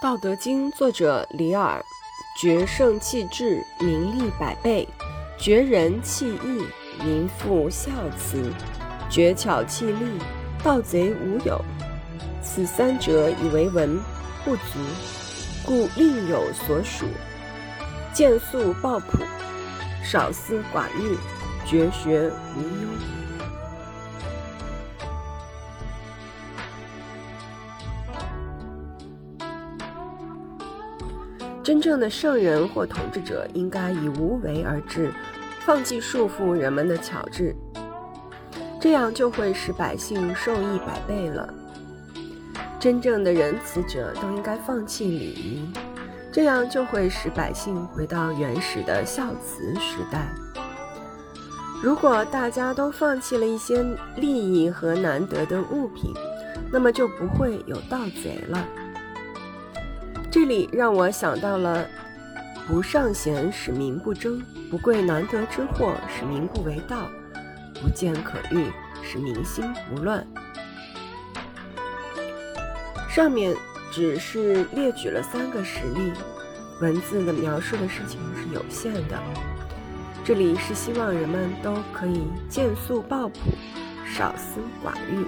《道德经》作者李耳，绝圣弃智，名利百倍；绝人弃义，民复孝慈；绝巧弃利，盗贼无有。此三者，以为文，不足，故另有所属。见素抱朴，少思寡欲，绝学无忧。真正的圣人或统治者应该以无为而治，放弃束缚人们的巧智，这样就会使百姓受益百倍了。真正的仁慈者都应该放弃礼仪，这样就会使百姓回到原始的孝慈时代。如果大家都放弃了一些利益和难得的物品，那么就不会有盗贼了。这里让我想到了“不尚贤，使民不争；不贵难得之货，使民不为盗；不见可欲，使民心不乱。”上面只是列举了三个实例，文字的描述的事情是有限的。这里是希望人们都可以见素抱朴，少思寡欲。